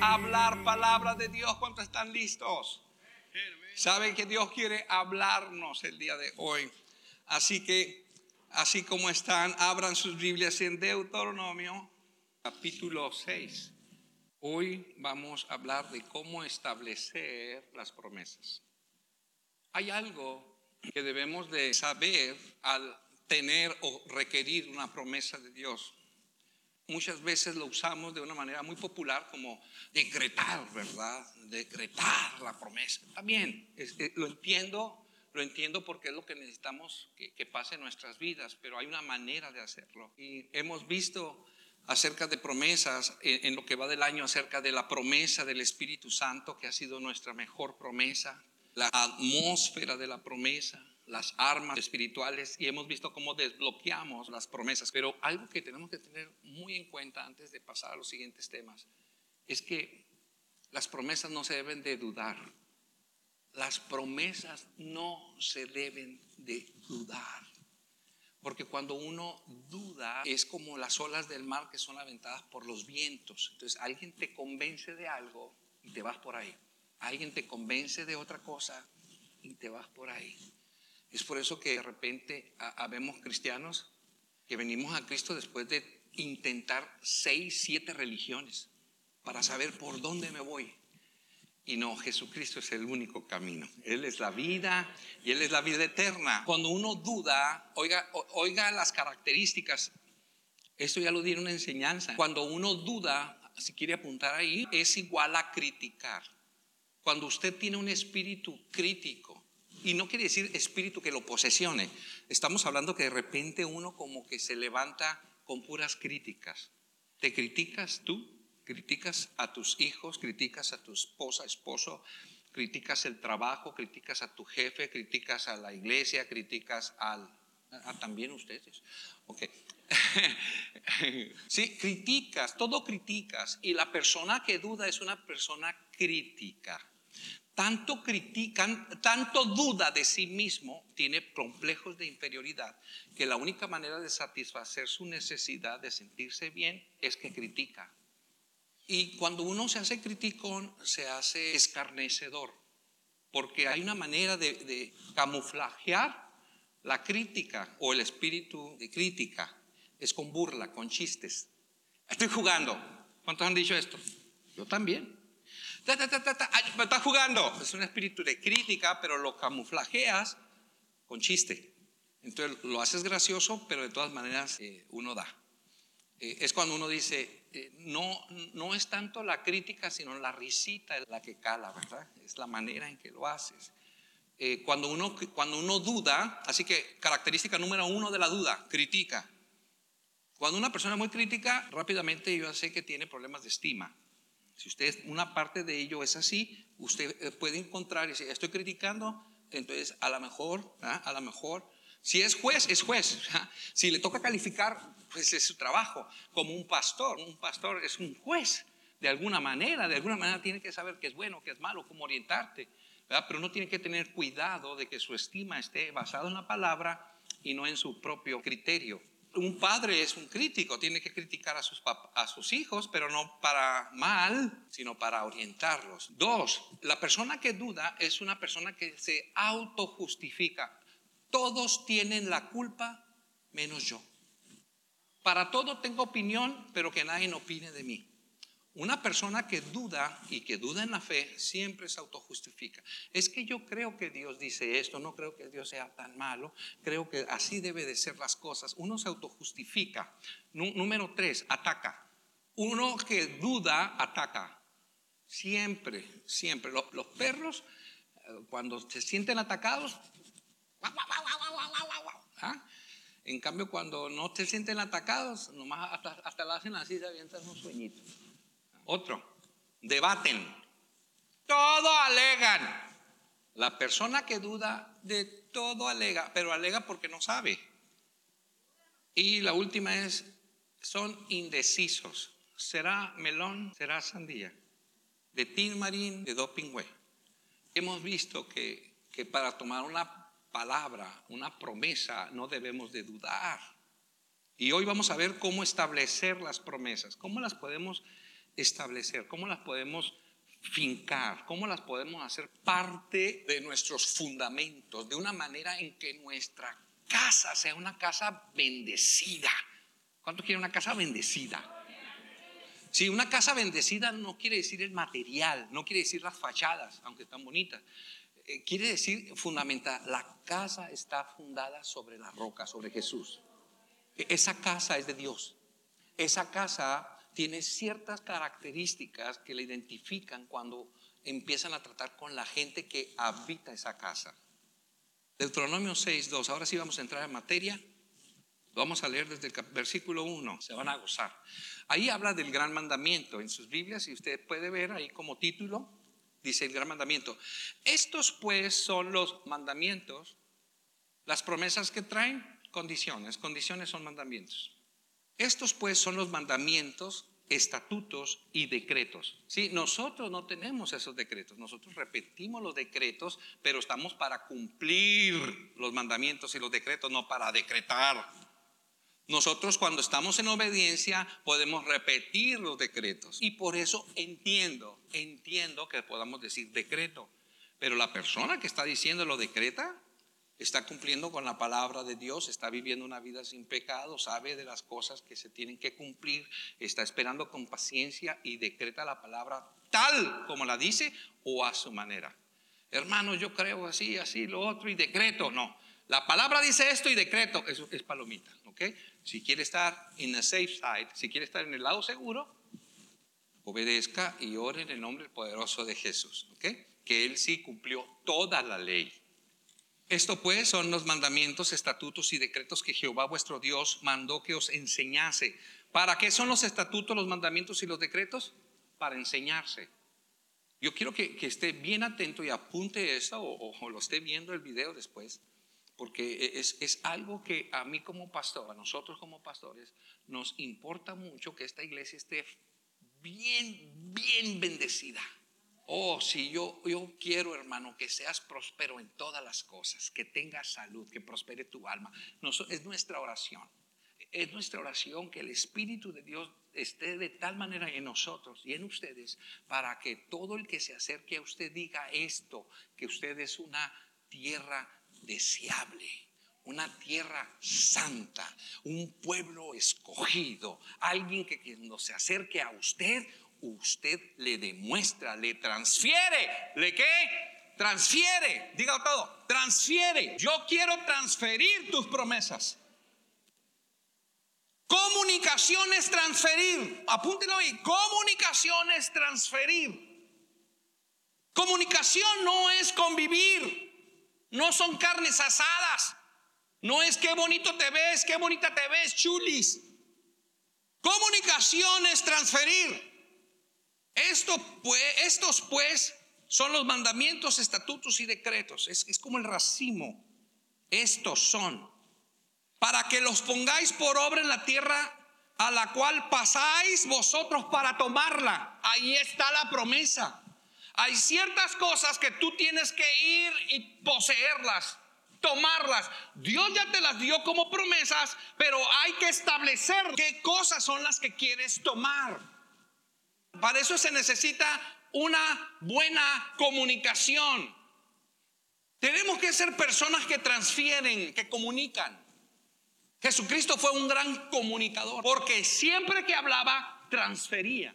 a hablar palabra de Dios. ¿Cuántos están listos? Saben que Dios quiere hablarnos el día de hoy. Así que, así como están, abran sus Biblias en Deuteronomio, capítulo 6. Hoy vamos a hablar de cómo establecer las promesas. Hay algo que debemos de saber al tener o requerir una promesa de Dios. Muchas veces lo usamos de una manera muy popular como decretar, ¿verdad? Decretar la promesa. También eh, lo entiendo, lo entiendo porque es lo que necesitamos que, pase en nuestras vidas, pero hay una manera de hacerlo. Y hemos visto acerca de promesas en, en, lo que va del año, acerca de la promesa del Espíritu Santo, que ha sido nuestra mejor promesa, la atmósfera de la promesa, las armas espirituales y hemos visto cómo desbloqueamos las promesas. Pero algo que tenemos que tener muy en cuenta antes de pasar a los siguientes temas es que las promesas no se deben de dudar. Las promesas no se deben de dudar. Porque cuando uno duda es como las olas del mar que son aventadas por los vientos. Entonces alguien te convence de algo y te vas por ahí. Alguien te convence de otra cosa y te vas por ahí. Es por eso que de repente habemos cristianos que venimos a Cristo después de intentar seis, siete religiones para saber por dónde me voy. Y no, Jesucristo es el único camino. Él es la vida y Él es la vida eterna. Cuando uno duda, oiga, oiga las características. Esto ya lo di en una enseñanza. Cuando uno duda, si quiere apuntar ahí, es igual a criticar. Cuando usted tiene un espíritu crítico, y no quiere decir espíritu que lo posesione. Estamos hablando que de repente uno como que se levanta con puras críticas. Te criticas tú, criticas a tus hijos, criticas a tu esposa, esposo, criticas el trabajo, criticas a tu jefe, criticas a la iglesia, criticas al... A, también ustedes. Ok. sí, criticas, todo criticas. Y la persona que duda es una persona crítica tanto critican, tanto duda de sí mismo, tiene complejos de inferioridad, que la única manera de satisfacer su necesidad de sentirse bien es que critica. Y cuando uno se hace criticón, se hace escarnecedor, porque hay una manera de, de camuflajear la crítica o el espíritu de crítica, es con burla, con chistes. Estoy jugando. ¿Cuántos han dicho esto? Yo también. Ta, estás jugando. Es un espíritu de crítica, pero lo camuflajeas con chiste. Entonces lo haces gracioso, pero de todas maneras eh, uno da. Eh, es cuando uno dice, eh, no, no es tanto la crítica, sino la risita la que cala, ¿verdad? Es la manera en que lo haces. cuando, uno, cuando uno duda, así que característica número uno de la duda, critica. Cuando una persona es muy crítica, rápidamente yo sé que tiene problemas de estima. Si usted, una parte de ello es así, usted eh, puede encontrar y decir, estoy criticando, entonces a lo mejor, a lo mejor, si es juez, es juez. Si le toca calificar, pues es su trabajo. Como un pastor, un pastor es un juez. De alguna manera, de alguna manera tiene que saber qué es bueno, qué es malo, cómo orientarte. Pero uno tiene que tener cuidado de que su estima esté basada en la palabra y no en su propio criterio un padre es un crítico, tiene que criticar a sus, hijos, pero no para mal, sino para orientarlos. Dos, la persona que duda es una persona que se autojustifica. Todos tienen la culpa menos yo. Para todo tengo opinión, pero que nadie opine de mí. Una persona que duda y que duda en la fe siempre se autojustifica. Es que yo creo que Dios dice esto, no creo que Dios sea tan malo, creo que así debe de ser las cosas. Uno se autojustifica. Número tres, ataca. Uno que duda, ataca. Siempre, siempre. Los, perros, eh, cuando se sienten atacados, ¿ah? en cambio cuando no se sienten atacados, nomás hasta, hasta la hacen así, se avientan un sueñito. Otro, debaten. Todo alegan. La persona que duda de todo alega, pero alega porque no sabe. Y la última es, son indecisos. ¿Será melón? ¿Será sandía? De tin marín, de dopingüe. Hemos visto que, que para tomar una palabra, una promesa, no debemos de dudar. Y hoy vamos a ver cómo establecer las promesas, cómo las podemos establecer? ¿Cómo las podemos fincar? ¿Cómo las podemos hacer parte de nuestros fundamentos? De una manera en que nuestra casa sea una casa bendecida. ¿Cuánto quiere una casa bendecida? Si una casa bendecida no quiere decir el material, no quiere decir las fachadas, aunque están bonitas. Eh, quiere decir fundamental, la casa está fundada sobre la roca, sobre Jesús. Esa casa es de Dios. Esa casa tiene ciertas características que la identifican cuando empiezan a tratar con la gente que habita esa casa. Deuteronomio 6.2, ahora sí vamos a entrar en materia. Vamos a leer desde el versículo 1, se van a gozar. Ahí habla del gran mandamiento en sus Biblias y usted puede ver ahí como título, dice el gran mandamiento. Estos pues son los mandamientos, las promesas que traen, condiciones, condiciones son mandamientos. Estos pues son los mandamientos, estatutos y decretos. Sí, nosotros no tenemos esos decretos, nosotros repetimos los decretos, pero estamos para cumplir los mandamientos y los decretos, no para decretar. Nosotros cuando estamos en obediencia podemos repetir los decretos. Y por eso entiendo, entiendo que podamos decir decreto. Pero la persona que está diciendo lo decreta está cumpliendo con la palabra de Dios, está viviendo una vida sin pecado, sabe de las cosas que se tienen que cumplir, está esperando con paciencia y decreta la palabra tal como la dice o a su manera. Hermano, yo creo así, así, lo otro y decreto. No, la palabra dice esto y decreto, eso es palomita, ¿ok? Si quiere estar en the safe side, si quiere estar en el lado seguro, obedezca y ore en el nombre poderoso de Jesús, ¿ok? Que Él sí cumplió toda la ley. Esto pues son los mandamientos, estatutos y decretos que Jehová vuestro Dios mandó que os enseñase. ¿Para qué son los estatutos, los mandamientos y los decretos? Para enseñarse. Yo quiero que, esté bien atento y apunte esto o, o lo esté viendo el video después porque e, es, es, algo que a mí como pastor, a nosotros como pastores, nos importa mucho que esta iglesia esté bien, bien bendecida. Oh, si yo, yo quiero, hermano, que seas próspero en todas las cosas, que tengas salud, que prospere tu alma. es nuestra oración. Es nuestra oración que el Espíritu de Dios esté de tal manera en nosotros y en ustedes para que todo el que se acerque a usted diga esto, que usted es una tierra deseable, una tierra santa, un pueblo escogido, alguien que cuando se acerque a usted, usted le demuestra, le transfiere, ¿le qué? Transfiere, diga todo, transfiere. Yo quiero transferir tus promesas. Comunicación es transferir. Apúntelo ahí. Comunicación es transferir. Comunicación no es convivir. No son carnes asadas. No es qué bonito te ves, qué bonita te ves, chulis. Comunicación es transferir. Esto, estos pues son los mandamientos, estatutos y decretos. Es, es como el racimo. Estos son. Para que los pongáis por obra en la tierra a la cual pasáis vosotros para tomarla. Ahí está la promesa. Hay ciertas cosas que tú tienes que ir y poseerlas, tomarlas. Dios ya te las dio como promesas, pero hay que establecer qué cosas son las que quieres tomar. Para eso se necesita una buena comunicación. Tenemos que ser personas que transfieren, que comunican. Jesucristo fue un gran comunicador, porque siempre que hablaba, transfería.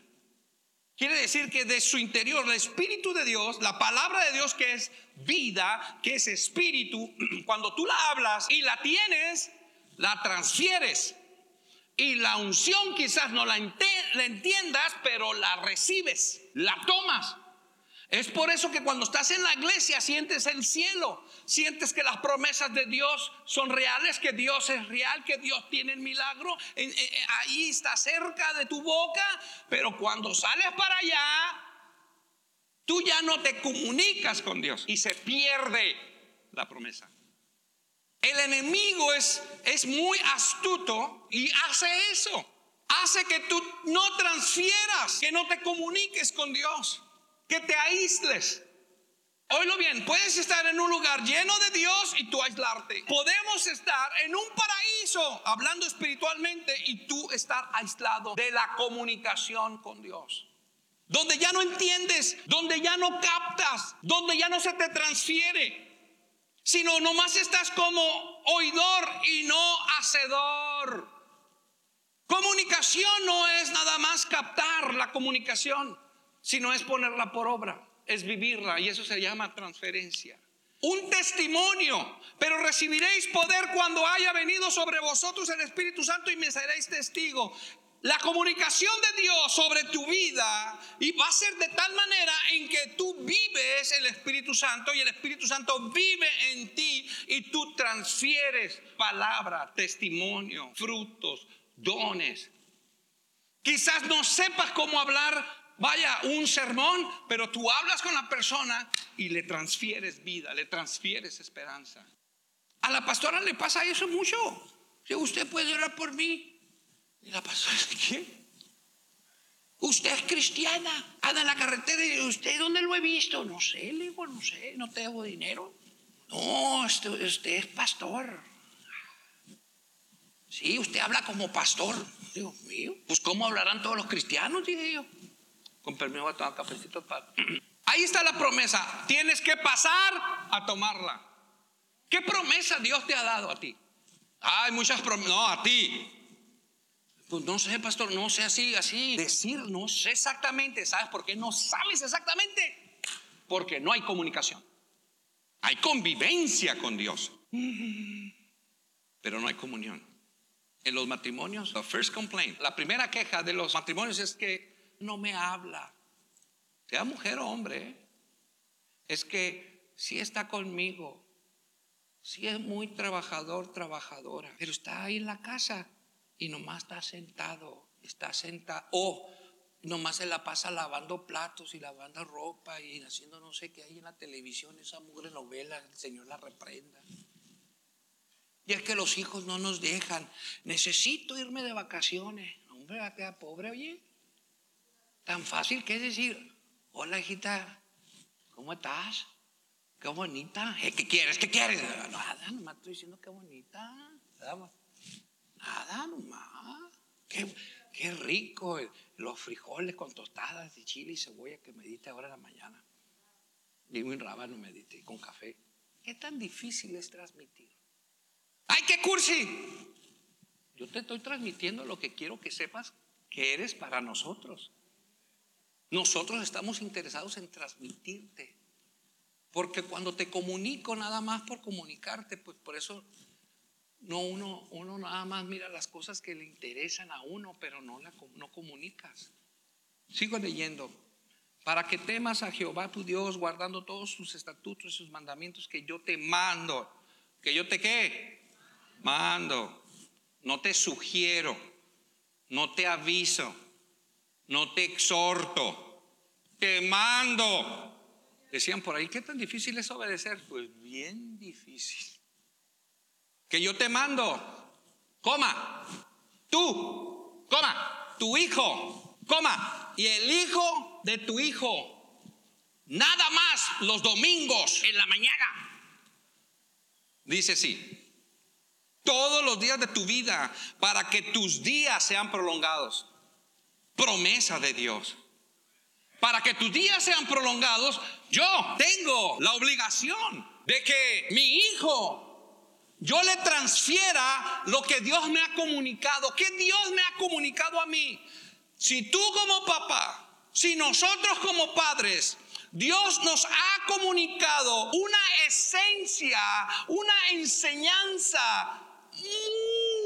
Quiere decir que de su interior, el Espíritu de Dios, la palabra de Dios que es vida, que es espíritu, cuando tú la hablas y la tienes, la transfieres. Y la unción quizás no la, entiendas, pero la recibes, la tomas. Es por eso que cuando estás en la iglesia sientes el cielo, sientes que las promesas de Dios son reales, que Dios es real, que Dios tiene el milagro. Ahí está cerca de tu boca, pero cuando sales para allá, tú ya no te comunicas con Dios y se pierde la promesa. El enemigo es, es muy astuto y hace eso. Hace que tú no transfieras, que no te comuniques con Dios que te aísles. Oílo bien, puedes estar en un lugar lleno de Dios y tú aislarte. Podemos estar en un paraíso hablando espiritualmente y tú estar aislado de la comunicación con Dios. donde ya no entiendes, donde ya no captas, donde ya no se te transfiere, sino nomás estás como oidor y no hacedor. Comunicación no es nada más captar la comunicación, sino es ponerla por obra, es vivirla y eso se llama transferencia. Un testimonio, pero recibiréis poder cuando haya venido sobre vosotros el Espíritu Santo y me seréis testigo la comunicación de Dios sobre tu vida y va a ser de tal manera en que tú vives el Espíritu Santo y el Espíritu Santo vive en ti y tú transfieres palabra, testimonio, frutos, dones. Quizás no sepas cómo hablar, vaya, un sermón, pero tú hablas con la persona y le transfieres vida, le transfieres esperanza. A la pastora le pasa eso mucho. Si usted puede orar por mí, y la pastora. Usted es cristiana, anda en la carretera y usted, ¿dónde lo he visto? No sé, le digo, no sé, no tengo dinero. No, usted, es pastor. Sí, usted habla como pastor. Dios mío, pues ¿cómo hablarán todos los cristianos? Dije yo. Con permiso, a tomar cafecito para... Ahí está la promesa. Tienes que pasar a tomarla. ¿Qué promesa Dios te ha dado a ti? Hay muchas promesas. No, a ti. Pues no sé, pastor, no sé así, así. Decir, no sé exactamente. ¿Sabes por qué no sabes exactamente? Porque no hay comunicación. Hay convivencia con Dios. Pero no hay comunión. En los matrimonios, the first complaint, la primera queja de los matrimonios es que no me habla. Sea mujer o hombre, es que si está conmigo, si es muy trabajador, trabajadora, pero está ahí en la casa y nomás está sentado, está sentado, o nomás se la pasa lavando platos y lavando ropa y haciendo no sé qué hay en la televisión, esa mugre novela, el Señor la reprenda. Y es que los hijos no nos dejan. Necesito irme de vacaciones. Hombre, va a quedar pobre, oye. Tan fácil que es decir, hola hijita, ¿cómo estás? Qué bonita. ¿Eh, ¿Qué quieres? ¿Qué quieres? Nada, nomás estoy diciendo qué bonita. Nomás. Qué, qué rico los frijoles con tostadas de chile y cebolla que me diste ahora en la mañana. Y un rábano me diste con café. ¿Qué tan difícil es transmitir? ¡Ay, qué cursi! Yo te estoy transmitiendo lo que quiero que sepas que eres para nosotros. Nosotros estamos interesados en transmitirte. Porque cuando te comunico nada más por comunicarte, pues por eso no, uno, uno nada más mira las cosas que le interesan a uno, pero no, la, no comunicas. Sigo leyendo. Para que temas a Jehová tu Dios, guardando todos sus estatutos y sus mandamientos que yo te mando. ¿Que yo te qué? Mando. No te sugiero. No te aviso. No te exhorto. Te mando. Decían por ahí, ¿qué tan difícil es obedecer? Pues bien difícil que yo te mando, coma, tú, coma, tu hijo, coma, y el hijo de tu hijo, nada más los domingos en la mañana. Dice sí, todos los días de tu vida para que tus días sean prolongados. Promesa de Dios. Para que tus días sean prolongados, yo tengo la obligación de que mi hijo yo le transfiera lo que Dios me ha comunicado. ¿Qué Dios me ha comunicado a mí? Si tú como papá, si nosotros como padres, Dios nos ha comunicado una esencia, una enseñanza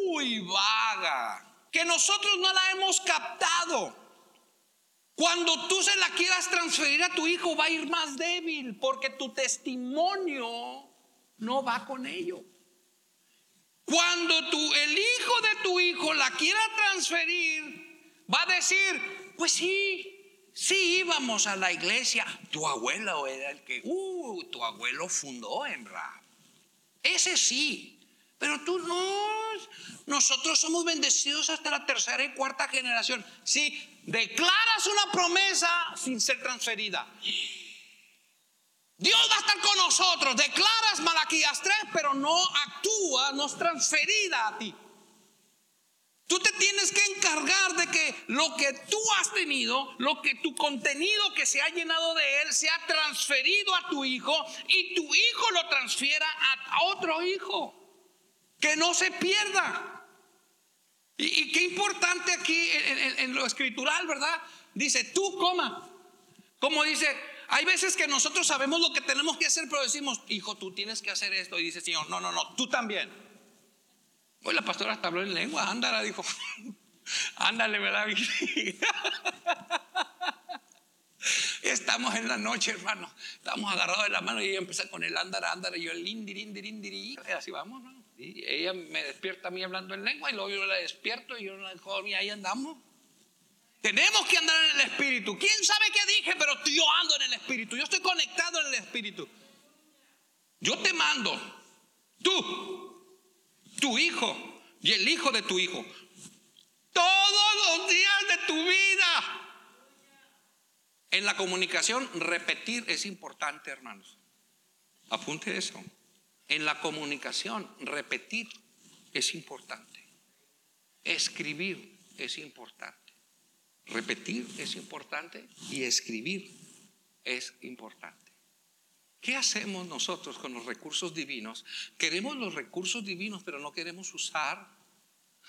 muy vaga, que nosotros no la hemos captado. Cuando tú se la quieras transferir a tu hijo va a ir más débil porque tu testimonio no va con ello. Cuando tú, el hijo de tu hijo la quiera transferir, va a decir, pues sí, sí íbamos a la iglesia. Tu abuelo era el que, uh, tu abuelo fundó en Ra. Ese sí, pero tú no. Nosotros somos bendecidos hasta la tercera y cuarta generación. Si declaras una promesa sin ser transferida. Dios va a estar con nosotros. Declaras Malaquías 3, pero no actúa, no es transferida a ti. Tú te tienes que encargar de que lo que tú has tenido, lo que tu contenido que se ha llenado de él, sea transferido a tu hijo y tu hijo lo transfiera a otro hijo. Que no se pierda. Y, qué importante aquí en, lo escritural, ¿verdad? Dice, tú coma. Como dice, hay veces que nosotros sabemos lo que tenemos que hacer, pero decimos, hijo, tú tienes que hacer esto. Y dice, Señor, no, no, no, tú también. Hoy la pastora hasta habló en lengua, ándala, dijo, ándale, ¿verdad? Estamos en la noche, hermano. Estamos agarrados de la mano y ella empieza con el ándara, ándara, y yo indiri. Y así vamos, ¿no? Y ella me despierta a mí hablando en lengua y luego yo la despierto y yo la dejo y ahí andamos. Tenemos que andar en el espíritu. ¿Quién sabe qué dije? Pero yo ando en el espíritu. Yo estoy conectado en el espíritu. Yo te mando, tú, tu hijo y el hijo de tu hijo, todos los días de tu vida. En la comunicación, repetir es importante, hermanos. Apunte eso. En la comunicación, repetir es importante. Escribir es importante. Repetir es importante y escribir es importante. ¿Qué hacemos nosotros con los recursos divinos? Queremos los recursos divinos, pero no queremos usar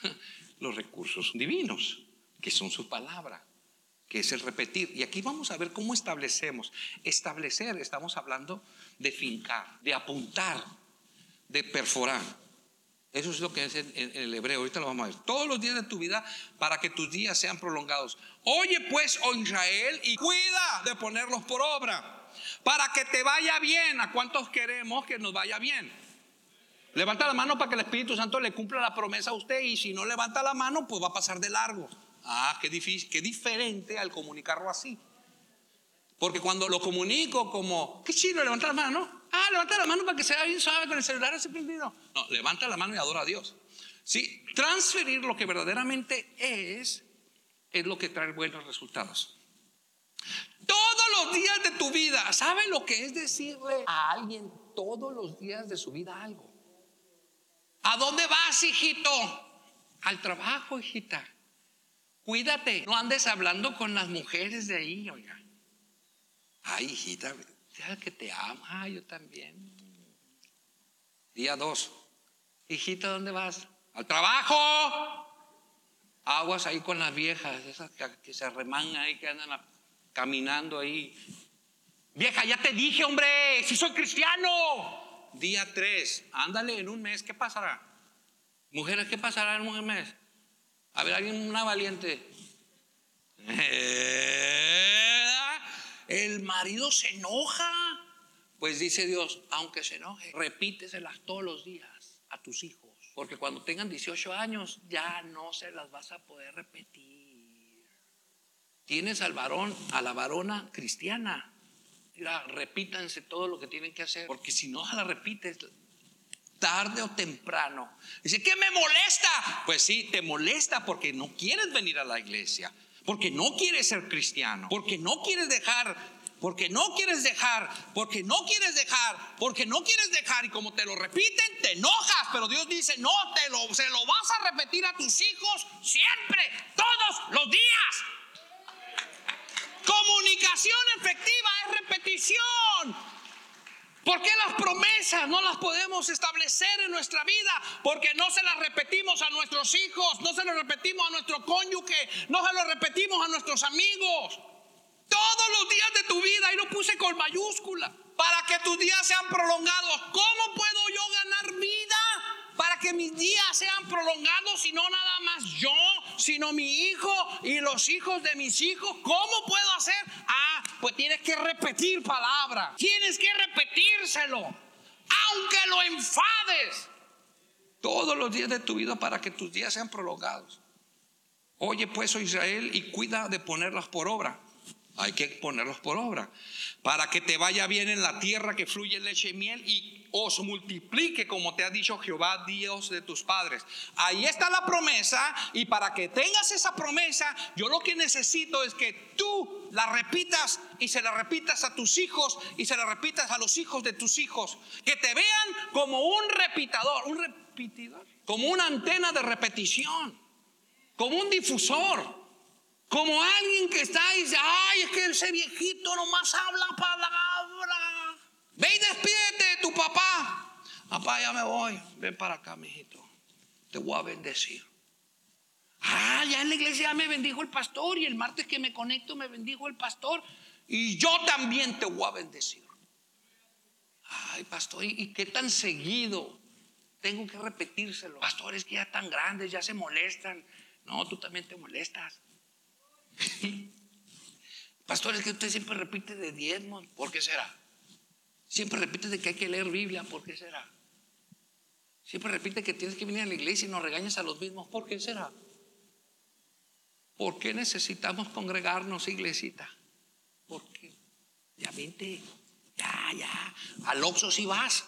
los recursos divinos, que son su palabra, que es el repetir. Y aquí vamos a ver cómo establecemos. Establecer, estamos hablando de fincar, de apuntar, de perforar. Eso es lo que es en, el hebreo. Ahorita lo vamos a ver. Todos los días de tu vida para que tus días sean prolongados. Oye pues, oh Israel, y cuida de ponerlos por obra. Para que te vaya bien. ¿A cuántos queremos que nos vaya bien? Levanta la mano para que el Espíritu Santo le cumpla la promesa a usted. Y si no levanta la mano, pues va a pasar de largo. Ah, qué difícil, qué diferente al comunicarlo así. Porque cuando lo comunico como, qué chido, levanta la mano. Ah, levanta la mano para que sea bien suave con el celular ese prendido. No, levanta la mano y adora a Dios. Sí, transferir lo que verdaderamente es, es lo que trae buenos resultados. Todos los días de tu vida, ¿sabe lo que es decirle a alguien todos los días de su vida algo? ¿A dónde vas, hijito? Al trabajo, hijita. Cuídate, no andes hablando con las mujeres de ahí, oiga. Ay, hijita, que te ama, ah, yo también. Día dos, hijita, ¿dónde vas? Al trabajo. Aguas ahí con las viejas, esas que, se remangan ahí, que andan caminando ahí. Vieja, ya te dije, hombre, si soy cristiano. Día tres, ándale en un mes, ¿qué pasará? Mujeres, ¿qué pasará en un mes? A ver, alguien, una valiente. El marido se enoja. Pues dice Dios, aunque se enoje, repíteselas todos los días a tus hijos. Porque cuando tengan 18 años ya no se las vas a poder repetir. Tienes al varón, a la varona cristiana. Mira, repítanse todo lo que tienen que hacer. Porque si no la repites, tarde o temprano. Dice, ¿qué me molesta? Pues sí, te molesta porque no quieres venir a la iglesia porque no quieres ser cristiano, porque no quieres dejar, porque no quieres dejar, porque no quieres dejar, porque no quieres dejar y como te lo repiten, te enojas, pero Dios dice, no, te lo, se lo vas a repetir a tus hijos siempre, todos los días. Comunicación efectiva es repetición. ¿Por qué las promesas no las podemos establecer en nuestra vida? Porque no se las repetimos a nuestros hijos, no se las repetimos a nuestro cónyuge, no se las repetimos a nuestros amigos. Todos los días de tu vida, ahí lo puse con mayúscula, para que tus días sean prolongados. ¿Cómo puedo yo ganar vida? Para que mis días sean prolongados y no nada más yo, sino mi hijo y los hijos de mis hijos. ¿Cómo puedo hacer? Ah, pues tienes que repetir palabra. Tienes que repetírselo. Aunque lo enfades. Todos los días de tu vida para que tus días sean prolongados. Oye pues, oh Israel, y cuida de ponerlas por obra. Hay que ponerlos por obra. Para que te vaya bien en la tierra que fluye leche y miel y os multiplique como te ha dicho Jehová, Dios de tus padres. Ahí está la promesa y para que tengas esa promesa, yo lo que necesito es que tú la repitas y se la repitas a tus hijos y se la repitas a los hijos de tus hijos. Que te vean como un repitador, un repetidor, como una antena de repetición. como un difusor. Como alguien que está y dice, ay, es que ese viejito nomás habla palabra. Ve y despídete de tu papá. Papá, ya me voy. Ven para acá, mijito. Te voy a bendecir. Ah, ya en la iglesia me bendijo el pastor y el martes que me conecto me bendijo el pastor y yo también te voy a bendecir. Ay, pastor, ¿y qué tan seguido tengo que repetírselo? Pastores que ya están grandes, ya se molestan. No, tú también te molestas. Pastores que usted siempre repite de diezmos, ¿por qué será? Siempre repite de que hay que leer Biblia, ¿por qué será? Siempre repite que tienes que venir a la iglesia y nos regañas a los mismos, ¿por qué será? ¿Por qué necesitamos congregarnos, iglesita? ¿Por qué? Ya vente, ya, ya. Al Oxxo si vas,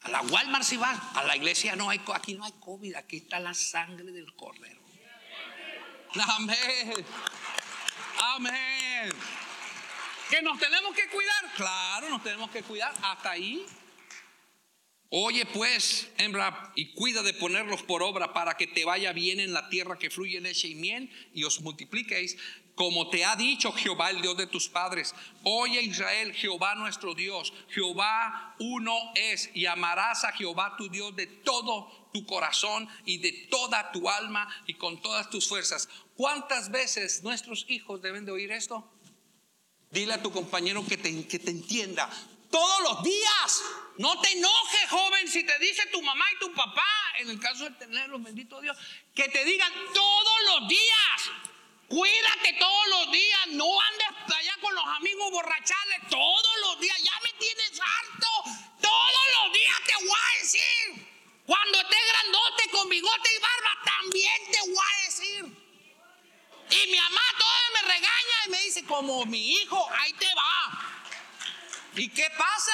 a la Walmart si vas, a la iglesia no hay, aquí no hay COVID, aquí está la sangre del cordero. Amén. Amén. Que nos tenemos que cuidar, claro, nos tenemos que cuidar hasta ahí. Oye pues, hembra, y cuida de ponerlos por obra para que te vaya bien en la tierra que fluye leche y miel y os multipliquéis, como te ha dicho Jehová, el Dios de tus padres. Oye Israel, Jehová nuestro Dios, Jehová uno es, y amarás a Jehová tu Dios de todo tu corazón y de toda tu alma y con todas tus fuerzas. ¿Cuántas veces nuestros hijos deben de oír esto? Dile a tu compañero que te, que te entienda todos los días. No te enojes, joven, si te dice tu mamá y tu papá, en el caso de tenerlos, bendito Dios, que te digan todos los días. Cuídate todos los días, no andes allá con los amigos borrachales todos los días. Ya me tienes harto. Todos los días te voy a decir. Cuando estés grandote con bigote y barba, también te voy a decir. Y mi mamá todavía me regaña y me dice, como mi hijo, ahí te va. ¿Y qué pasa?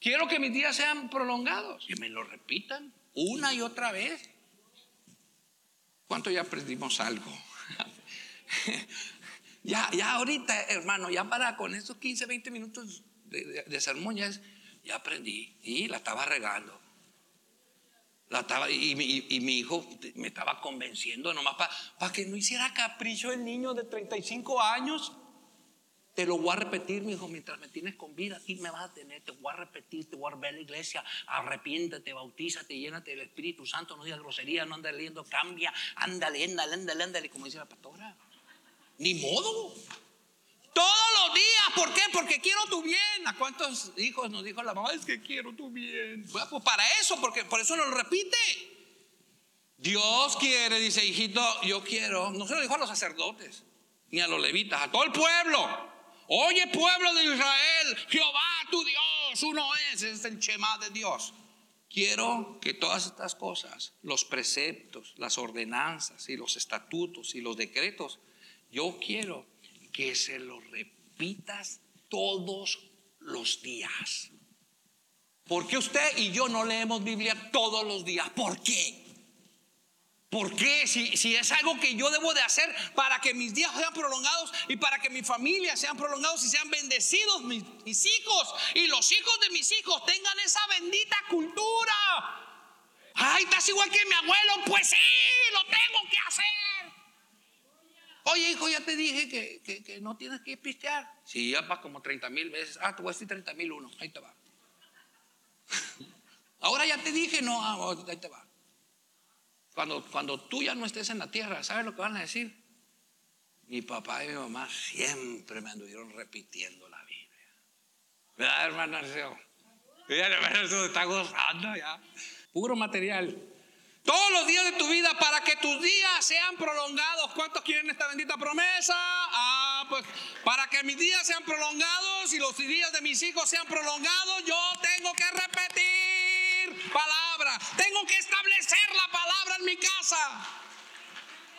Quiero que mis días sean prolongados. Que me lo repitan una y otra vez. ¿Cuánto ya aprendimos algo? ya, ya ahorita, hermano, ya para con estos 15, 20 minutos de, sermón, ya, aprendí. Y la estaba regando. Y, mi hijo me estaba convenciendo nomás para que no hiciera capricho el niño de 35 años. Te lo voy a repetir, mi hijo, mientras me tienes con vida, aquí me vas a tener, te voy a repetir, te voy a ver la iglesia, arrepiéntete, bautízate, llénate del Espíritu Santo, no digas grosería, no andes leyendo, cambia, ándale, ándale, ándale, ándale, como dice la pastora. Ni modo. Todos los días, ¿por qué? Porque quiero tu bien. ¿A cuántos hijos nos dijo la mamá? Es que quiero tu bien. Pues para eso, porque por eso nos lo repite. Dios quiere, dice, hijito, yo quiero. No se lo dijo a los sacerdotes, ni a los levitas, a todo el pueblo. Oye pueblo de Israel, Jehová tu Dios, uno es, es el Shema de Dios. Quiero que todas estas cosas, los preceptos, las ordenanzas y los estatutos y los decretos, yo quiero que se los repitas todos los días. ¿Por qué usted y yo no leemos Biblia todos los días? ¿Por qué? ¿Por qué? Si, es algo que yo debo de hacer para que mis días sean prolongados y para que mi familia sean prolongados y sean bendecidos mis, mis hijos y los hijos de mis hijos tengan esa bendita cultura. Ay, estás igual que mi abuelo. Pues sí, lo tengo que hacer. Oye, hijo, ya te dije que, no tienes que pistear. Sí, ya vas como 30 mil veces. Ah, te voy a decir 30 mil uno. Ahí te va. Ahora ya te dije, no, ah, ahí te va. Cuando, cuando tú ya no estés en la tierra, ¿sabes lo que van a decir? Mi papá y mi mamá siempre me anduvieron repitiendo la Biblia. ¿Verdad, hermano Mira, hermano, está gozando ya. Puro material. Todos los días de tu vida para que tus días sean prolongados. ¿Cuántos quieren esta bendita promesa? Ah, pues para que mis días sean prolongados y los días de mis hijos sean prolongados, yo tengo que repetir palabra. Tengo que establecer la palabra en mi casa.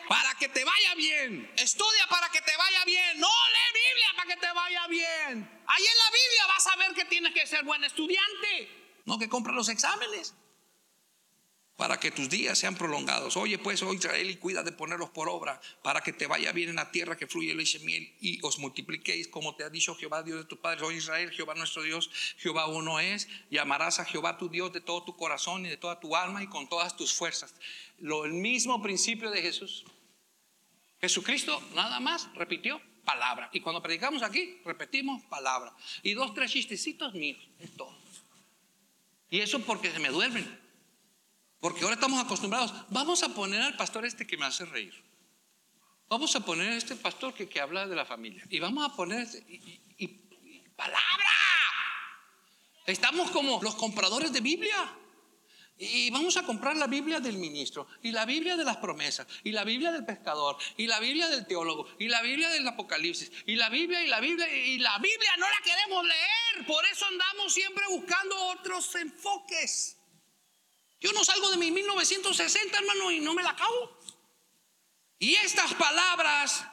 Para que te vaya bien. Estudia para que te vaya bien. No lee Biblia para que te vaya bien. Ahí en la Biblia vas a ver que tienes que ser buen estudiante. No que compra los exámenes. Para que tus días sean prolongados. Oye, pues, oh Israel, y cuida de ponerlos por obra, para que te vaya bien en la tierra que fluye leche y miel, y os multipliquéis, como te ha dicho Jehová, Dios de tu padre. Oh Israel, Jehová nuestro Dios, Jehová uno es, y amarás a Jehová tu Dios de todo tu corazón y de toda tu alma y con todas tus fuerzas. Lo el mismo principio de Jesús. Jesucristo nada más repitió palabra. Y cuando predicamos aquí, repetimos palabra. Y dos, tres chistecitos míos, es todo. Y eso porque se me duermen. Porque ahora estamos acostumbrados. Vamos a poner al pastor este que me hace reír. Vamos a poner a este pastor que, habla de la familia. Y vamos a poner este, y, palabra. Estamos como los compradores de Biblia. Y vamos a comprar la Biblia del ministro, y la Biblia de las promesas, y la Biblia del pescador, y la Biblia del teólogo, y la Biblia del Apocalipsis, y la Biblia, y la Biblia, y la Biblia no la queremos leer. Por eso andamos siempre buscando otros enfoques. Yo no salgo de mi 1960, hermano, y no me la acabo. Y estas palabras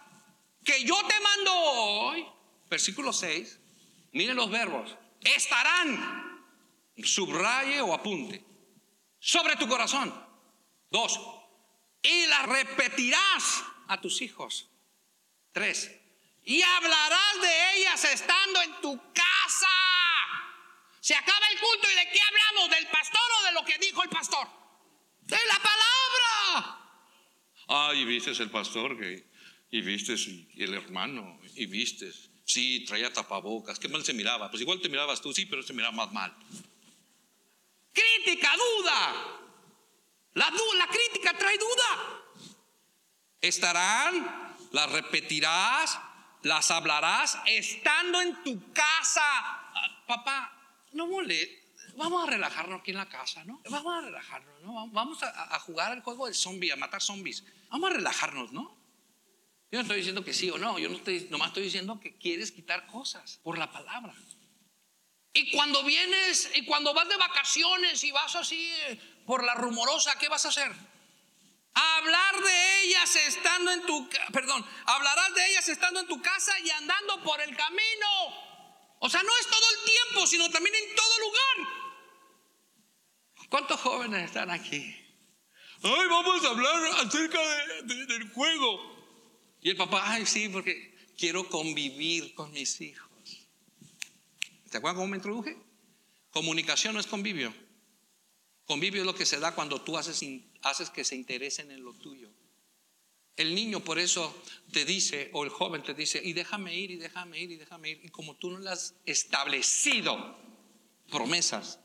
que yo te mando hoy, versículo 6, miren los verbos, estarán, subraye o apunte, sobre tu corazón. Dos, y las repetirás a tus hijos. Tres, y hablarás de ellas estando en tu casa se acaba el culto y de qué hablamos, del pastor o de lo que dijo el pastor. De la palabra. Ay, y viste el pastor que, y viste el hermano, y viste, sí, traía tapabocas, qué mal se miraba. Pues igual te mirabas tú, sí, pero se miraba más mal. Crítica, duda. La, la crítica trae duda. Estarán, las repetirás, las hablarás estando en tu casa. Ah, papá, no mole, vamos a relajarnos aquí en la casa, ¿no? Vamos a relajarnos, ¿no? Vamos a, jugar al juego del zombie, a matar zombies. Vamos a relajarnos, ¿no? Yo no estoy diciendo que sí o no, yo no estoy, nomás estoy diciendo que quieres quitar cosas por la palabra. Y cuando vienes, y cuando vas de vacaciones y vas así eh, por la rumorosa, ¿qué vas a hacer? hablar de ellas estando en tu, perdón, hablarás de ellas estando en tu casa y andando por el camino. O sea, no es todo el tiempo, sino también en todo lugar. ¿Cuántos jóvenes están aquí? Ay, vamos a hablar acerca del juego. Y el papá, ay, sí, porque quiero convivir con mis hijos. ¿Te acuerdas cómo me introduje? Comunicación no es convivio. Convivio es lo que se da cuando tú haces, que se interesen en lo tuyo. El niño por eso te dice, o el joven te dice, y déjame ir, y déjame ir, y déjame ir. Y como tú no le has establecido promesas,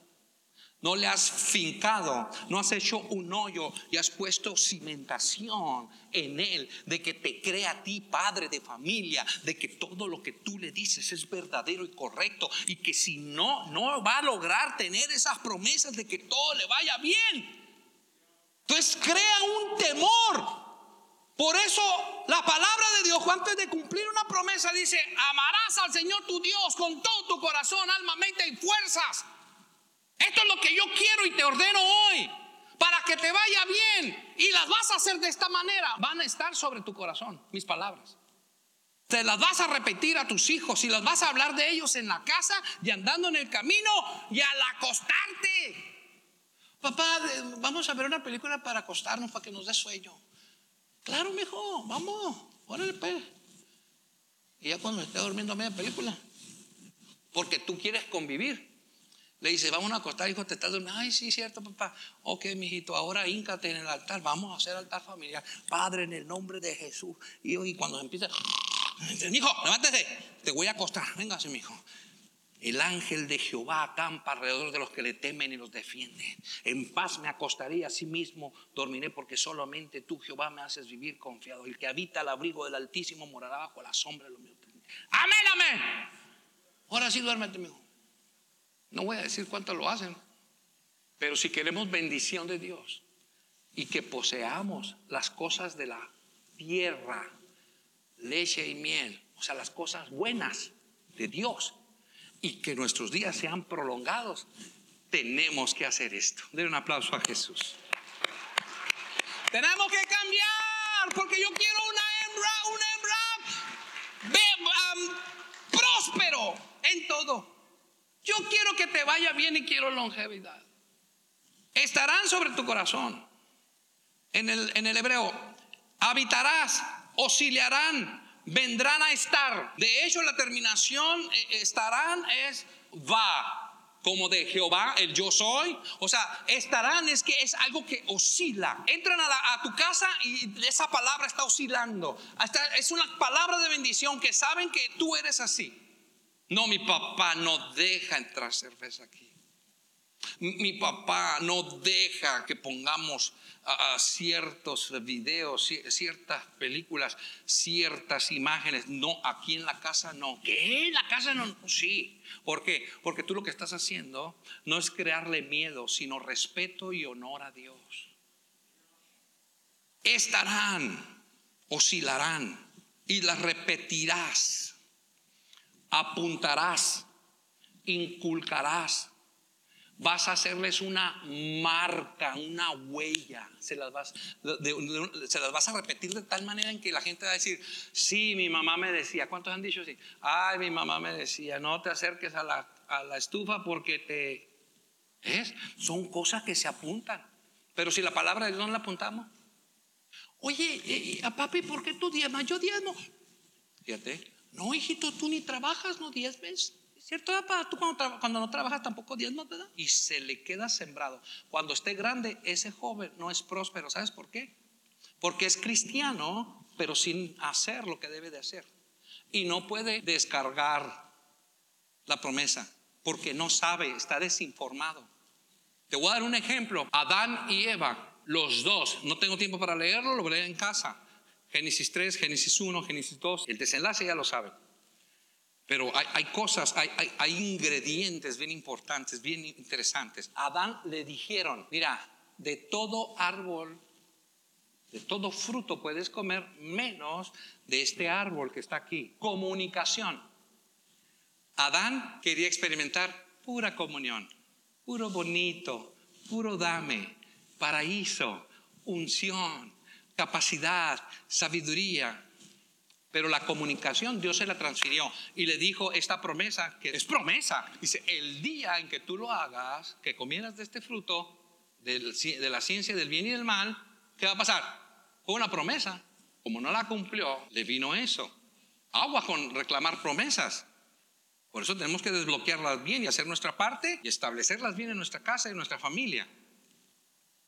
no le has fincado, no has hecho un hoyo y has puesto cimentación en él de que te crea a ti padre de familia, de que todo lo que tú le dices es verdadero y correcto y que si no, no va a lograr tener esas promesas de que todo le vaya bien. Entonces crea un temor por eso la palabra de Dios, antes de cumplir una promesa, dice, amarás al Señor tu Dios con todo tu corazón, alma, mente y fuerzas. Esto es lo que yo quiero y te ordeno hoy, para que te vaya bien. Y las vas a hacer de esta manera. Van a estar sobre tu corazón, mis palabras. Te las vas a repetir a tus hijos y las vas a hablar de ellos en la casa y andando en el camino y al acostarte. Papá, vamos a ver una película para acostarnos, para que nos dé sueño. Claro, mijo, vamos, órale pues. Y ya cuando esté durmiendo a media película, porque tú quieres convivir. Le dice, vamos a acostar, hijo, te estás durmiendo. Ay, sí, cierto, papá. Ok, mijito, ahora híncate en el altar. Vamos a hacer altar familiar. Padre, en el nombre de Jesús. Y, y cuando empieza, hijo, levántese. Te voy a acostar. Véngase, mijo. El ángel de Jehová acampa alrededor de los que le temen y los defienden. En paz me acostaré a sí mismo, dormiré porque solamente tú, Jehová, me haces vivir confiado. El que habita al abrigo del Altísimo morará bajo la sombra de los míos. Amén, amén. Ahora sí duérmete, hijo. No voy a decir cuánto lo hacen, pero si queremos bendición de Dios y que poseamos las cosas de la tierra, leche y miel, o sea, las cosas buenas de Dios y que nuestros días sean prolongados, tenemos que hacer esto. Den un aplauso a Jesús. Tenemos que cambiar porque yo quiero una hembra, una hembra próspero en todo. Yo quiero que te vaya bien y quiero longevidad. estarán sobre tu corazón. En el, en el hebreo, habitarás, oscilarán, vendrán a estar. De hecho, la terminación eh, estarán es va como de Jehová, el yo soy. O sea, estarán es que es algo que oscila. Entran a, tu casa y esa palabra está oscilando. es una palabra de bendición que saben que tú eres así. No, mi papá no deja entrar cerveza aquí. Mi papá no deja que pongamos ciertos videos, ciertas películas, ciertas imágenes. No, aquí en la casa no. ¿Qué? ¿En la casa no? Sí. ¿Por qué? Porque tú lo que estás haciendo no es crearle miedo, sino respeto y honor a Dios. Estarán, oscilarán y las repetirás, apuntarás, inculcarás vas a hacerles una marca, una huella. Se las, vas, se las vas a repetir de tal manera en que la gente va a decir, sí, mi mamá me decía, ¿cuántos han dicho así? Ay, mi mamá me decía, no te acerques a la, a la estufa porque te... ¿Es? Son cosas que se apuntan. Pero si la palabra de Dios no la apuntamos. Oye, eh, eh papi, ¿por qué tú diezmas? Yo diezmo. Fíjate. No, hijito, tú ni trabajas, no diezmes. ¿Cierto, Tú cuando, no trabajas tampoco no te da. Y se le queda sembrado. Cuando esté grande, ese joven no es próspero. ¿Sabes por qué? Porque es cristiano, pero sin hacer lo que debe de hacer. Y no puede descargar la promesa, porque no sabe, está desinformado. Te voy a dar un ejemplo. Adán y Eva, los dos, no tengo tiempo para leerlo, lo voy a leer en casa. Génesis 3, Génesis 1, Génesis 2, el desenlace ya lo saben. Pero hay, cosas, hay, ingredientes bien importantes, bien interesantes. Adán le dijeron, mira, de todo árbol, de todo fruto puedes comer menos de este árbol que está aquí. Comunicación. Adán quería experimentar pura comunión, puro bonito, puro dame, paraíso, unción, capacidad, sabiduría. Pero la comunicación Dios se la transfirió y le dijo esta promesa, que es promesa. Dice, el día en que tú lo hagas, que comieras de este fruto, de la ciencia del bien y del mal, ¿qué va a pasar? Fue una promesa. Como no la cumplió, le vino eso. Agua con reclamar promesas. Por eso tenemos que desbloquearlas bien y hacer nuestra parte y establecerlas bien en nuestra casa y en nuestra familia.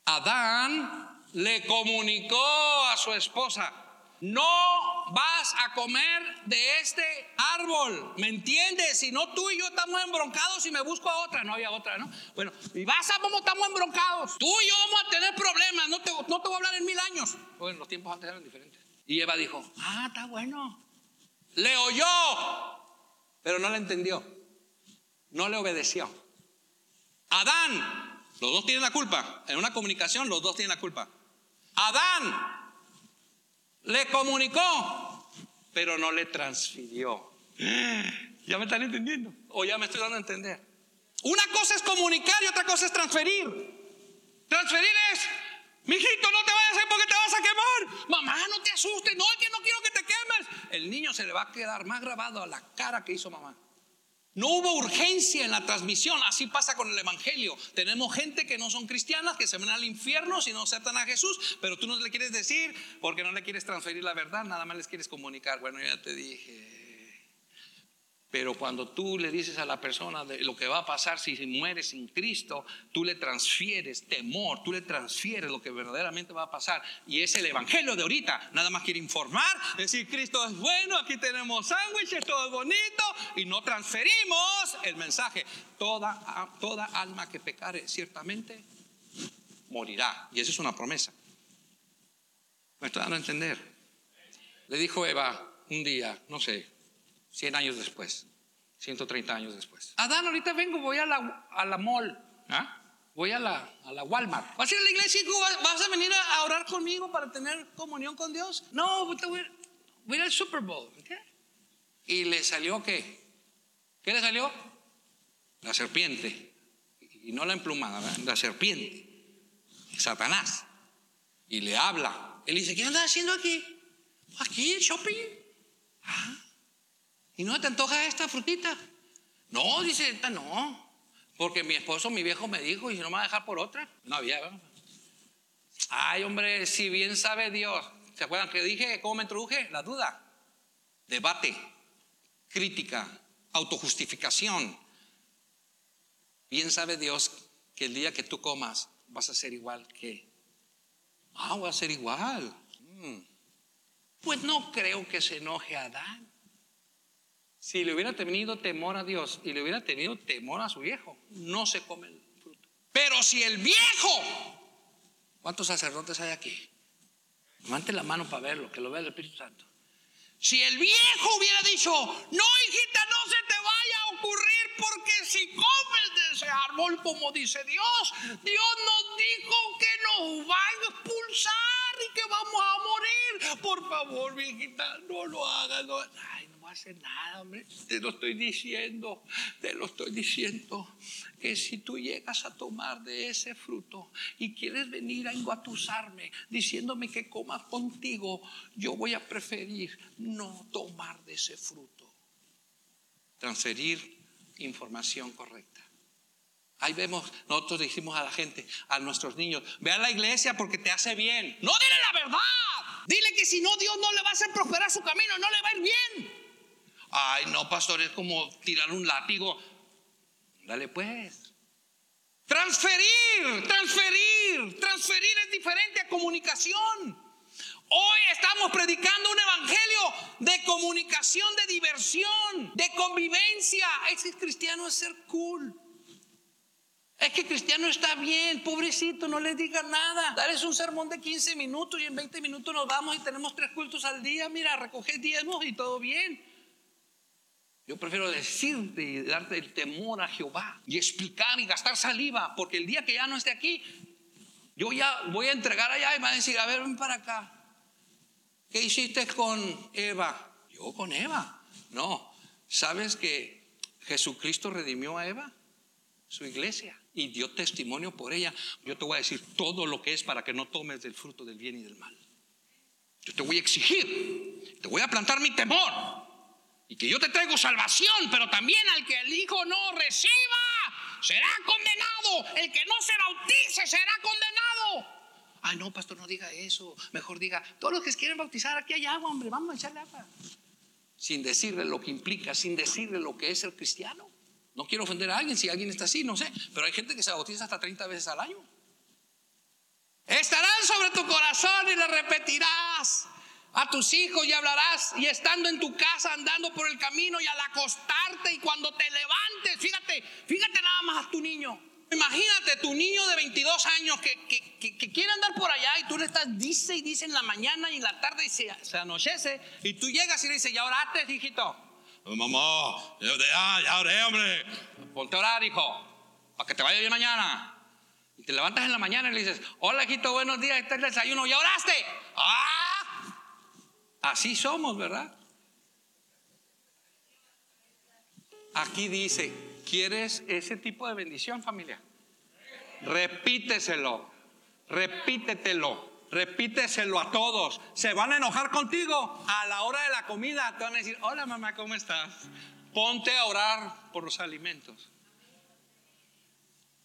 Adán le comunicó a su esposa, no vas a comer de este árbol, ¿me entiendes? Si no tú y yo estamos embroncados y me busco a otra, no había otra, ¿no? Bueno, y vas a cómo estamos embroncados. Tú y yo vamos a tener problemas, no te, no te voy a hablar en mil años. Bueno, los tiempos antes eran diferentes. Y Eva dijo, ah, está bueno. Le oyó, pero no le entendió. No le obedeció. Adán, los dos tienen la culpa. En una comunicación los dos tienen la culpa. Adán le comunicó, pero no le transfirió. ¿Ya me están entendiendo? ¿O ya me estoy dando a entender? Una cosa es comunicar y otra cosa es transferir. Transferir es, mijito, no te vayas a hacer porque te vas a quemar. Mamá, no te asustes, no, es que no quiero que te quemes. El niño se le va a quedar más grabado a la cara que hizo mamá. No hubo urgencia en la transmisión, así pasa con el Evangelio. Tenemos gente que no son cristianas, que se van al infierno si no aceptan a Jesús, pero tú no le quieres decir porque no le quieres transferir la verdad, nada más les quieres comunicar. Bueno, ya te dije, pero cuando tú le dices a la persona de lo que va a pasar si mueres sin Cristo, tú le transfieres temor, tú le transfieres lo que verdaderamente va a pasar. Y es el evangelio de ahorita. Nada más quiere informar, decir Cristo es bueno, aquí tenemos sándwiches, todo es bonito. Y no transferimos el mensaje. Toda, toda alma que pecare ciertamente morirá. Y eso es una promesa. Me estoy dando a entender. Le dijo Eva un día, no sé, 100 años después, 130 años después. Adán, ahorita vengo, voy a la, a la mall, ¿ah? voy a la, a la Walmart. ¿Vas a ir a la iglesia y vas a venir a orar conmigo para tener comunión con Dios? No, voy, a, voy al Super Bowl. ¿qué? ¿Y le salió qué? ¿Qué le salió? La serpiente. Y no la emplumada, la serpiente. Satanás. Y le habla. Él dice, ¿qué andas haciendo aquí? Aquí, shopping. ¿Ah? ¿Y no te antoja esta frutita? No, dice, esta no. Porque mi esposo, mi viejo me dijo, y si no me va a dejar por otra, no había. ¿verdad? Ay, hombre, si bien sabe Dios. ¿Se acuerdan que dije cómo me introduje? La duda, debate, crítica, autojustificación. Bien sabe Dios que el día que tú comas vas a ser igual que. Ah, voy a ser igual. Mm. Pues no creo que se enoje Adán. Si le hubiera tenido temor a Dios y le hubiera tenido temor a su viejo, no se come el fruto. Pero si el viejo, ¿cuántos sacerdotes hay aquí? Levante la mano para verlo, que lo vea el Espíritu Santo. Si el viejo hubiera dicho, no hijita, no se te vaya a ocurrir, porque si comes de ese árbol, como dice Dios, Dios nos dijo que nos va a expulsar y que vamos a morir. Por favor, viejita, no lo hagas. No. Ay, no va a hacer nada, hombre. Te lo estoy diciendo, te lo estoy diciendo. Que si tú llegas a tomar de ese fruto y quieres venir a enguatusarme diciéndome que comas contigo, yo voy a preferir no tomar de ese fruto. Transferir información correcta. Ahí vemos, nosotros decimos a la gente, a nuestros niños, ve a la iglesia porque te hace bien. No dile la verdad. Dile que si no, Dios no le va a hacer prosperar su camino, no le va a ir bien. Ay, no, pastor, es como tirar un látigo. Dale pues. Transferir, transferir, transferir es diferente a comunicación. Hoy estamos predicando un evangelio de comunicación, de diversión, de convivencia. Es que cristiano es ser cool. Es que cristiano está bien, pobrecito, no les diga nada. Dales un sermón de 15 minutos y en 20 minutos nos vamos y tenemos tres cultos al día. Mira, recoger diezmos y todo bien. Yo prefiero decirte y darte el temor a Jehová y explicar y gastar saliva, porque el día que ya no esté aquí, yo ya voy a entregar allá y me van a decir, a ver, ven para acá. ¿Qué hiciste con Eva? Yo con Eva. No, ¿sabes que Jesucristo redimió a Eva? Su iglesia. Y dio testimonio por ella. Yo te voy a decir todo lo que es para que no tomes del fruto del bien y del mal. Yo te voy a exigir, te voy a plantar mi temor. Y que yo te traigo salvación, pero también al que el Hijo no reciba, será condenado. El que no se bautice será condenado. Ay, no, pastor, no diga eso. Mejor diga, todos los que quieren bautizar, aquí hay agua, hombre, vamos a echarle agua. Sin decirle lo que implica, sin decirle lo que es el cristiano. No quiero ofender a alguien, si alguien está así, no sé. Pero hay gente que se bautiza hasta 30 veces al año. Estarán sobre tu corazón y le repetirás a tus hijos y hablarás y estando en tu casa, andando por el camino y al acostarte y cuando te levantes, fíjate, fíjate nada más a tu niño. Imagínate tu niño de 22 años que, que, quiere andar por allá y tú le estás, dice y dice en la mañana y en la tarde y se, se anochece y tú llegas y le dices, ya oraste, hijito. Mamá, ya, ya oré, hombre. Ponte a orar, hijo, para que te vaya bien mañana. Y te levantas en la mañana y le dices, hola, hijito, buenos días, este es el desayuno, ¿ya oraste? ¡Ah! Así somos, ¿verdad? Aquí dice, ¿quieres ese tipo de bendición, familia? Repíteselo, repítetelo, repíteselo a todos. Se van a enojar contigo a la hora de la comida. Te van a decir, hola mamá, ¿cómo estás? Ponte a orar por los alimentos.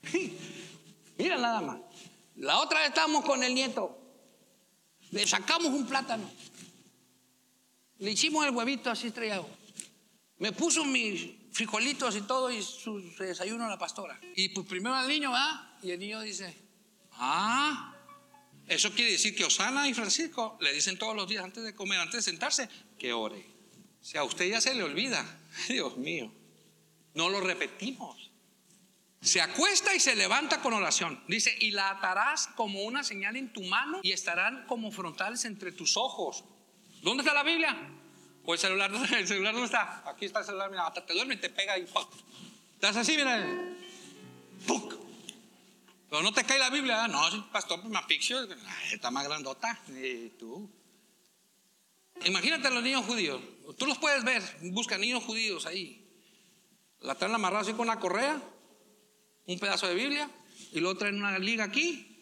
Mira nada más. La otra vez estábamos con el nieto. Le sacamos un plátano. Le hicimos el huevito así estrellado. Me puso mis frijolitos y todo y su desayuno a la pastora. Y pues primero al niño va y el niño dice, ah, eso quiere decir que Osana y Francisco le dicen todos los días antes de comer, antes de sentarse, que ore. Si a usted ya se le olvida, Dios mío, no lo repetimos. Se acuesta y se levanta con oración. Dice, y la atarás como una señal en tu mano y estarán como frontales entre tus ojos. ¿Dónde está la Biblia? O el celular, el celular no está. Aquí está el celular, mira, hasta te duerme te pega y ¡puc! Estás así, mira. ¡Puc! Pero no te cae la Biblia. No, pastor, me asfixio. Está más grandota. Y tú. Imagínate a los niños judíos. Tú los puedes ver. Busca niños judíos ahí. La traen amarrados así con una correa, un pedazo de Biblia, y luego traen una liga aquí,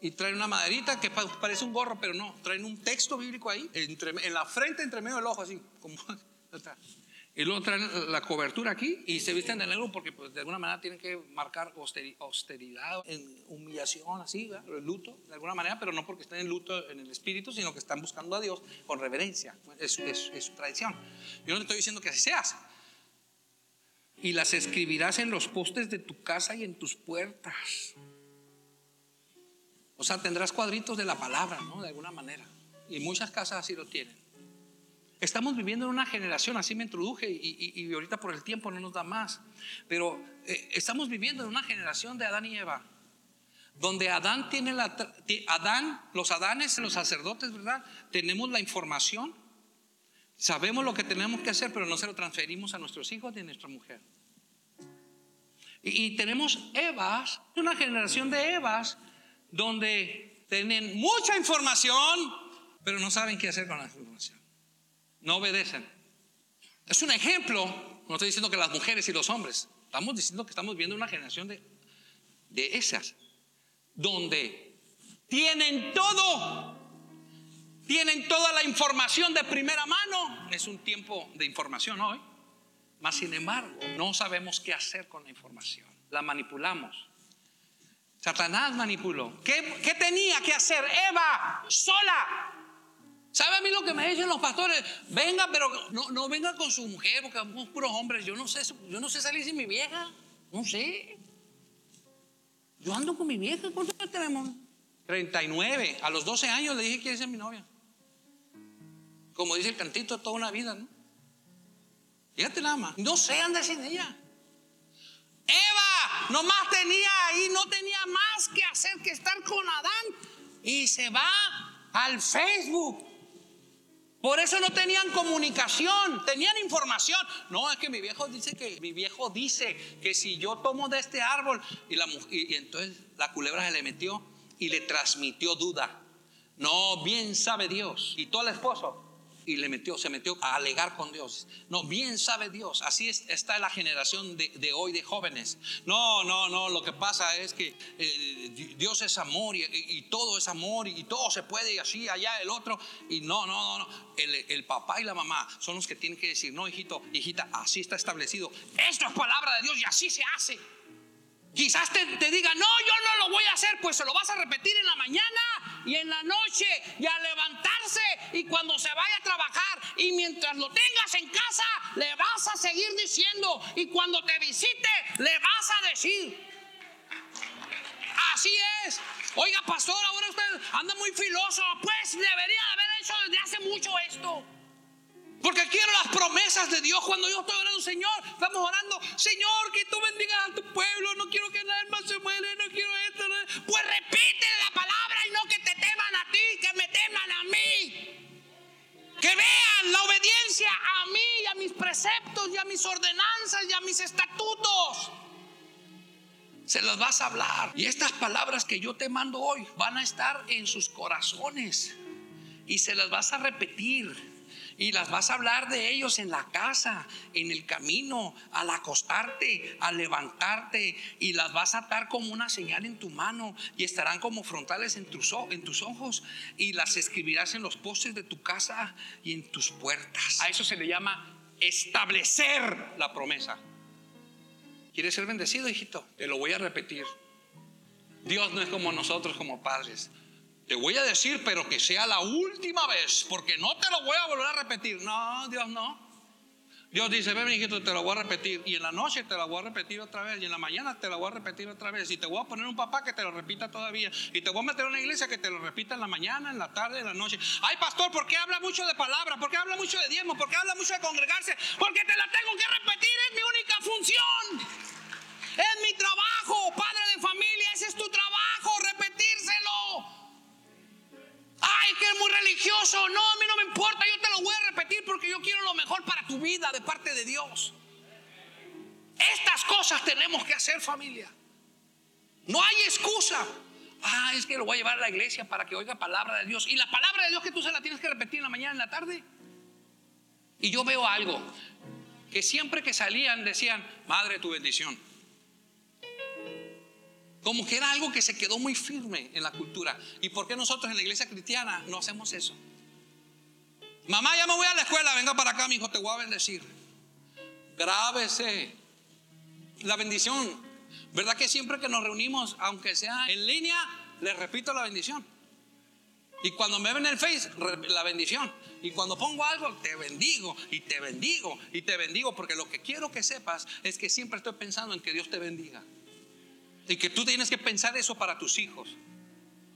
y traen una maderita que parece un gorro, pero no, traen un texto bíblico ahí, en la frente, entre medio del ojo, así, como Y luego traen la cobertura aquí y se visten de negro porque pues, de alguna manera tienen que marcar austeri- austeridad, en humillación, así, ¿verdad? luto, de alguna manera, pero no porque estén en luto en el espíritu, sino que están buscando a Dios con reverencia. Es, es- es su tradición. Yo no te estoy diciendo que así seas. Y las escribirás en los postes de tu casa y en tus puertas. O sea, tendrás cuadritos de la palabra, ¿no? De alguna manera. Y muchas casas así lo tienen. Estamos viviendo en una generación, así me introduje y, ahorita por el tiempo no nos da más, pero eh, estamos viviendo en una generación de Adán y Eva, donde Adán tiene la, Adán, los Adanes, los sacerdotes, ¿verdad? Tenemos la información, sabemos lo que tenemos que hacer, pero no se lo transferimos a nuestros hijos ni a nuestra mujer. Y tenemos Evas, una generación de Evas, donde tienen mucha información, pero no saben qué hacer con la información no obedecen. Es un ejemplo, no estoy diciendo que las mujeres y los hombres, estamos diciendo que estamos viendo una generación de, de esas, donde tienen todo, tienen toda la información de primera mano. Es un tiempo de información hoy, mas sin embargo no sabemos qué hacer con la información, la manipulamos. Satanás manipuló. ¿Qué, qué tenía que hacer Eva sola? ¿Sabe a mí lo que me dicen los pastores? Venga, pero no, no venga con su mujer, porque somos puros hombres. Yo no sé, yo no sé salir sin mi vieja. No sé. Yo ando con mi vieja. ¿Cuántos años tenemos? 39. A los 12 años le dije que es mi novia. Como dice el cantito, toda una vida, ¿no? Fíjate nada más. No sé, anda sin ella. Eva nomás tenía ahí, no tenía más que hacer que estar con Adán. Y se va al Facebook. Por eso no tenían comunicación, tenían información. No, es que mi viejo dice que mi viejo dice que si yo tomo de este árbol y la y, y entonces la culebra se le metió y le transmitió duda. No, bien sabe Dios. Y todo el esposo y le metió, se metió a alegar con Dios. No, bien sabe Dios. Así es- está la generación de, de hoy de jóvenes. No, no, no. Lo que pasa es que eh, Dios es amor y, y todo es amor y, todo se puede y así, allá el otro. Y no, no, no, no. El, el papá y la mamá son los que tienen que decir, no, hijito, hijita, así está establecido. Esto es palabra de Dios y así se hace. Quizás te, diga, no, yo no lo voy a hacer, pues se lo vas a repetir en la mañana y en la noche y a levantarse y cuando se vaya a trabajar y mientras lo tengas en casa le vas a seguir diciendo y cuando te visite le vas a decir. Así es. Oiga, pastor, ahora usted anda muy filoso. Pues debería haber hecho desde hace mucho esto. Porque quiero las promesas de Dios. Cuando yo estoy orando, Señor, estamos orando, Señor, que tú bendigas a tu pueblo. No quiero que nadie más se muere, no quiero esto. Pues repite la palabra y no que te teman a ti, que me teman a mí. Que vean la obediencia a mí y a mis preceptos y a mis ordenanzas y a mis estatutos. Se las vas a hablar. Y estas palabras que yo te mando hoy van a estar en sus corazones. Y se las vas a repetir. Y las vas a hablar de ellos en la casa, en el camino, al acostarte, al levantarte. Y las vas a atar como una señal en tu mano. Y estarán como frontales en tus, ojos. Y las escribirás en los postes de tu casa y en tus puertas. A eso se le llama establecer la promesa. ¿Quieres ser bendecido, hijito? Te lo voy a repetir. Dios no es como nosotros como padres. Te voy a decir, pero que sea la última vez, porque no te lo voy a volver a repetir. No, Dios no. Dios dice, ven, hijito, te lo voy a repetir. Y en la noche te la voy a repetir otra vez. Y en la mañana te la voy a repetir otra vez. Y te voy a poner un papá que te lo repita todavía. Y te voy a meter en una iglesia que te lo repita en la mañana, en la tarde, en la noche. Ay, pastor, ¿por qué habla mucho de palabra? ¿Por qué habla mucho de diezmo? ¿Por qué habla mucho de congregarse? Porque te la tengo que repetir. Es mi única función. Es mi trabajo, padre de familia. Ese es tu trabajo. Ay, que es muy religioso. No, a mí no me importa. Yo te lo voy a repetir porque yo quiero lo mejor para tu vida de parte de Dios. Estas cosas tenemos que hacer, familia. No hay excusa. Ah, es que lo voy a llevar a la iglesia para que oiga palabra de Dios. Y la palabra de Dios que tú se la tienes que repetir en la mañana, en la tarde. Y yo veo algo. Que siempre que salían decían, Madre, tu bendición. Como que era algo que se quedó muy firme en la cultura. ¿Y por qué nosotros en la iglesia cristiana no hacemos eso? Mamá, ya me voy a la escuela, venga para acá, mi hijo, te voy a bendecir. Grábese. La bendición. ¿Verdad que siempre que nos reunimos, aunque sea en línea, les repito la bendición? Y cuando me ven en el Face, la bendición. Y cuando pongo algo, te bendigo y te bendigo y te bendigo. Porque lo que quiero que sepas es que siempre estoy pensando en que Dios te bendiga. Y que tú tienes que pensar eso para tus hijos.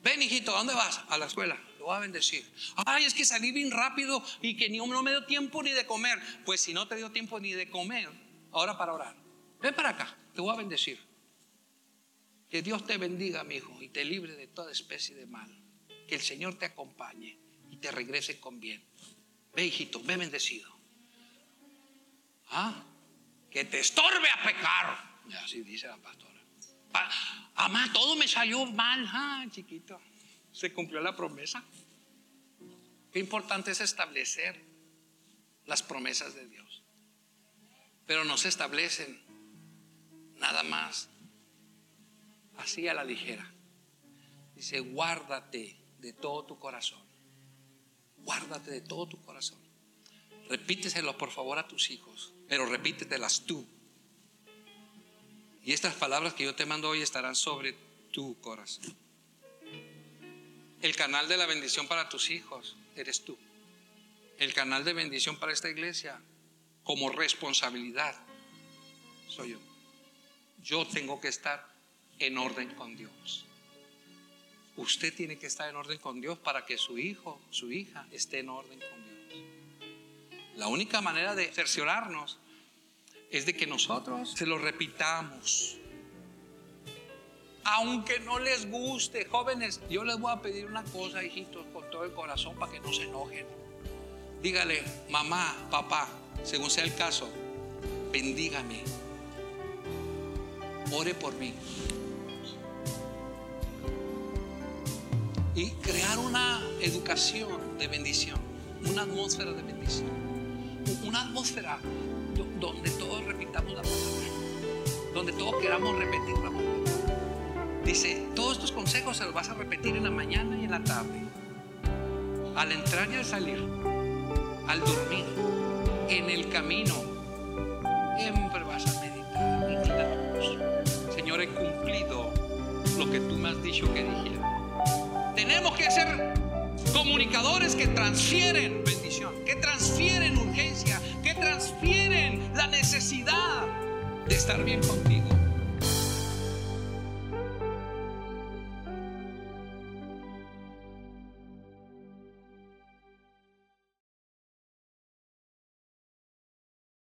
Ven, hijito, ¿a dónde vas? A la escuela. Lo voy a bendecir. Ay, es que salí bien rápido y que ni, no me dio tiempo ni de comer. Pues si no te dio tiempo ni de comer, ahora para orar. Ven para acá, te voy a bendecir. Que Dios te bendiga, mi hijo, y te libre de toda especie de mal. Que el Señor te acompañe y te regrese con bien. Ve, hijito, ve bendecido. ¿Ah? Que te estorbe a pecar. Así dice la pastora. Amá, todo me salió mal. Ah, chiquito. Se cumplió la promesa. Qué importante es establecer las promesas de Dios. Pero no se establecen nada más así a la ligera. Dice, guárdate de todo tu corazón. Guárdate de todo tu corazón. Repíteselo por favor a tus hijos, pero repítetelas tú. Y estas palabras que yo te mando hoy estarán sobre tu corazón. El canal de la bendición para tus hijos eres tú. El canal de bendición para esta iglesia como responsabilidad soy yo. Yo tengo que estar en orden con Dios. Usted tiene que estar en orden con Dios para que su hijo, su hija esté en orden con Dios. La única manera de cerciorarnos es de que nosotros se lo repitamos. Aunque no les guste, jóvenes, yo les voy a pedir una cosa, hijitos, con todo el corazón para que no se enojen. Dígale, mamá, papá, según sea el caso, bendígame. Ore por mí. Y crear una educación de bendición, una atmósfera de bendición, una atmósfera donde todos repitamos la palabra, donde todos queramos repetir la palabra. Dice, todos estos consejos se los vas a repetir en la mañana y en la tarde, al entrar y al salir, al dormir, en el camino. Siempre vas a meditar. Señor, he cumplido lo que tú me has dicho que dijera. Tenemos que ser comunicadores que transfieren bendición, que transfieren necesidad de estar bien contigo.